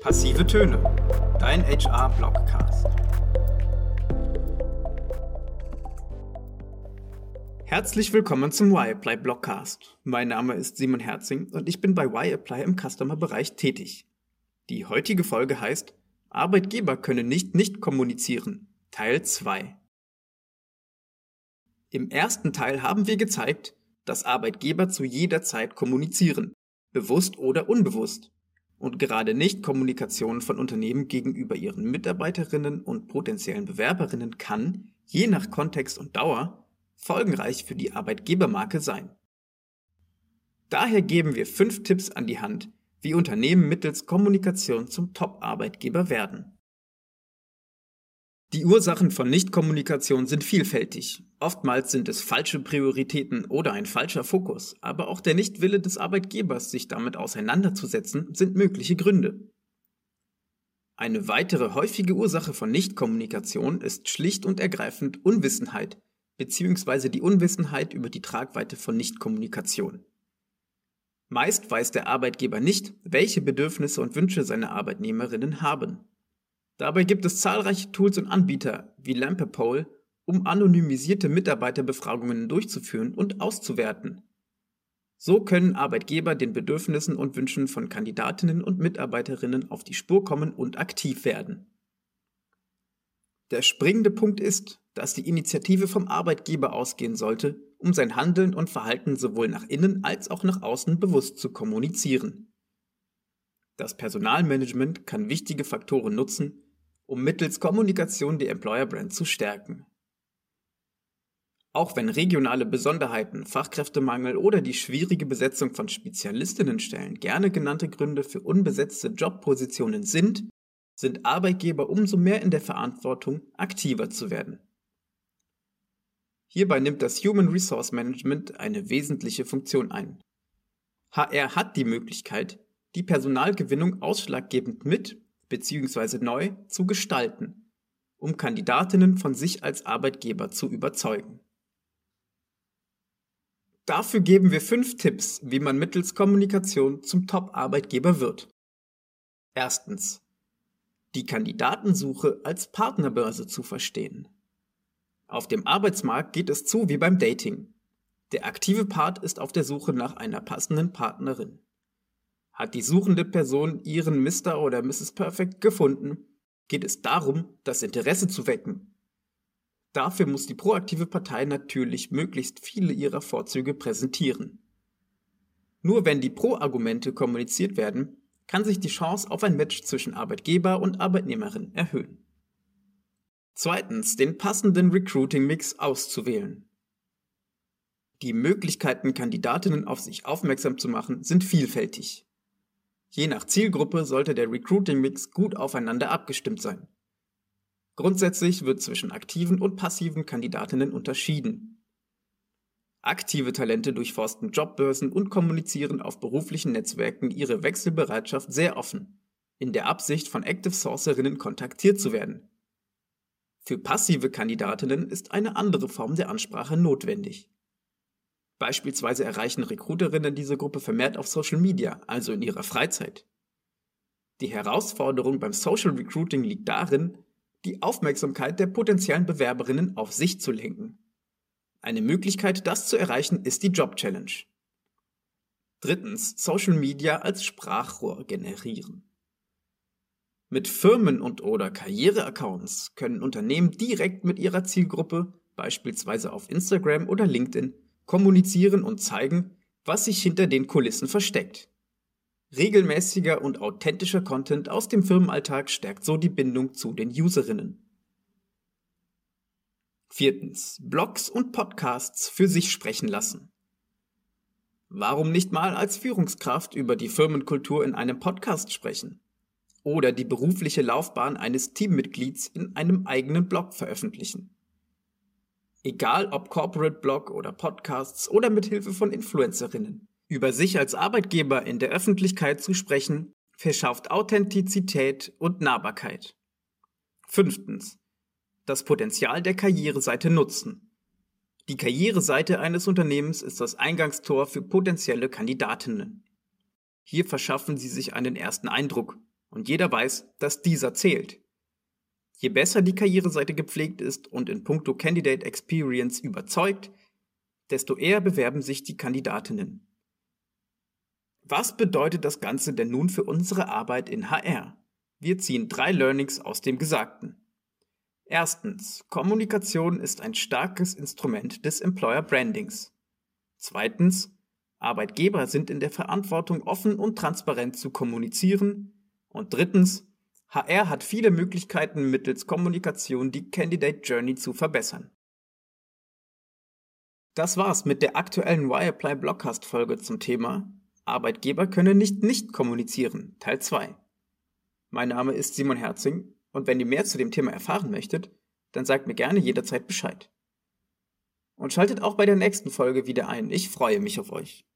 Passive Töne, dein HR-Blogcast. Herzlich willkommen zum Y-Apply Blogcast. Mein Name ist Simon Herzing und ich bin bei Y-Apply im Customer-Bereich tätig. Die heutige Folge heißt Arbeitgeber können nicht nicht kommunizieren, Teil 2. Im ersten Teil haben wir gezeigt, dass Arbeitgeber zu jeder Zeit kommunizieren, bewusst oder unbewusst. Und gerade Nicht-Kommunikation von Unternehmen gegenüber ihren Mitarbeiterinnen und potenziellen Bewerberinnen kann, je nach Kontext und Dauer, folgenreich für die Arbeitgebermarke sein. Daher geben wir fünf Tipps an die Hand, wie Unternehmen mittels Kommunikation zum Top-Arbeitgeber werden. Die Ursachen von Nichtkommunikation sind vielfältig. Oftmals sind es falsche Prioritäten oder ein falscher Fokus, aber auch der Nichtwille des Arbeitgebers, sich damit auseinanderzusetzen, sind mögliche Gründe. Eine weitere häufige Ursache von Nichtkommunikation ist schlicht und ergreifend Unwissenheit bzw. die Unwissenheit über die Tragweite von Nichtkommunikation. Meist weiß der Arbeitgeber nicht, welche Bedürfnisse und Wünsche seine Arbeitnehmerinnen haben. Dabei gibt es zahlreiche Tools und Anbieter wie Lampepole, um anonymisierte Mitarbeiterbefragungen durchzuführen und auszuwerten. So können Arbeitgeber den Bedürfnissen und Wünschen von Kandidatinnen und Mitarbeiterinnen auf die Spur kommen und aktiv werden. Der springende Punkt ist, dass die Initiative vom Arbeitgeber ausgehen sollte, um sein Handeln und Verhalten sowohl nach innen als auch nach außen bewusst zu kommunizieren. Das Personalmanagement kann wichtige Faktoren nutzen, um mittels Kommunikation die Employer Brand zu stärken. Auch wenn regionale Besonderheiten, Fachkräftemangel oder die schwierige Besetzung von Spezialistinnenstellen gerne genannte Gründe für unbesetzte Jobpositionen sind, sind Arbeitgeber umso mehr in der Verantwortung, aktiver zu werden. Hierbei nimmt das Human Resource Management eine wesentliche Funktion ein. HR hat die Möglichkeit, die Personalgewinnung ausschlaggebend mit bzw. neu zu gestalten, um Kandidatinnen von sich als Arbeitgeber zu überzeugen. Dafür geben wir fünf Tipps, wie man mittels Kommunikation zum Top-Arbeitgeber wird. Erstens. Die Kandidatensuche als Partnerbörse zu verstehen. Auf dem Arbeitsmarkt geht es zu wie beim Dating. Der aktive Part ist auf der Suche nach einer passenden Partnerin. Hat die suchende Person ihren Mr. oder Mrs. Perfect gefunden, geht es darum, das Interesse zu wecken. Dafür muss die proaktive Partei natürlich möglichst viele ihrer Vorzüge präsentieren. Nur wenn die Pro-Argumente kommuniziert werden, kann sich die Chance auf ein Match zwischen Arbeitgeber und Arbeitnehmerin erhöhen. Zweitens, den passenden Recruiting-Mix auszuwählen. Die Möglichkeiten, Kandidatinnen auf sich aufmerksam zu machen, sind vielfältig. Je nach Zielgruppe sollte der Recruiting-Mix gut aufeinander abgestimmt sein. Grundsätzlich wird zwischen aktiven und passiven Kandidatinnen unterschieden. Aktive Talente durchforsten Jobbörsen und kommunizieren auf beruflichen Netzwerken ihre Wechselbereitschaft sehr offen, in der Absicht von Active Sourcerinnen kontaktiert zu werden. Für passive Kandidatinnen ist eine andere Form der Ansprache notwendig. Beispielsweise erreichen Recruiterinnen diese Gruppe vermehrt auf Social Media, also in ihrer Freizeit. Die Herausforderung beim Social Recruiting liegt darin, die Aufmerksamkeit der potenziellen Bewerberinnen auf sich zu lenken. Eine Möglichkeit, das zu erreichen, ist die Job Challenge. Drittens, Social Media als Sprachrohr generieren. Mit Firmen- und oder Karriereaccounts können Unternehmen direkt mit ihrer Zielgruppe, beispielsweise auf Instagram oder LinkedIn, kommunizieren und zeigen, was sich hinter den Kulissen versteckt. Regelmäßiger und authentischer Content aus dem Firmenalltag stärkt so die Bindung zu den Userinnen. Viertens. Blogs und Podcasts für sich sprechen lassen. Warum nicht mal als Führungskraft über die Firmenkultur in einem Podcast sprechen? Oder die berufliche Laufbahn eines Teammitglieds in einem eigenen Blog veröffentlichen? Egal ob Corporate Blog oder Podcasts oder mit Hilfe von Influencerinnen. Über sich als Arbeitgeber in der Öffentlichkeit zu sprechen, verschafft Authentizität und Nahbarkeit. Fünftens. Das Potenzial der Karriereseite nutzen. Die Karriereseite eines Unternehmens ist das Eingangstor für potenzielle Kandidatinnen. Hier verschaffen sie sich einen ersten Eindruck, Und jeder weiß, dass dieser zählt. Je besser die Karriereseite gepflegt ist und in puncto Candidate Experience überzeugt, desto eher bewerben sich die Kandidatinnen. Was bedeutet das Ganze denn nun für unsere Arbeit in HR? Wir ziehen drei Learnings aus dem Gesagten. Erstens, Kommunikation ist ein starkes Instrument des Employer Brandings. Zweitens, Arbeitgeber sind in der Verantwortung, offen und transparent zu kommunizieren. Und drittens, HR hat viele Möglichkeiten, mittels Kommunikation die Candidate Journey zu verbessern. Das war's mit der aktuellen Y-Apply Blockcast Folge zum Thema Arbeitgeber können nicht nicht kommunizieren, Teil 2. Mein Name ist Simon Herzing und wenn ihr mehr zu dem Thema erfahren möchtet, dann sagt mir gerne jederzeit Bescheid. Und schaltet auch bei der nächsten Folge wieder ein, ich freue mich auf euch.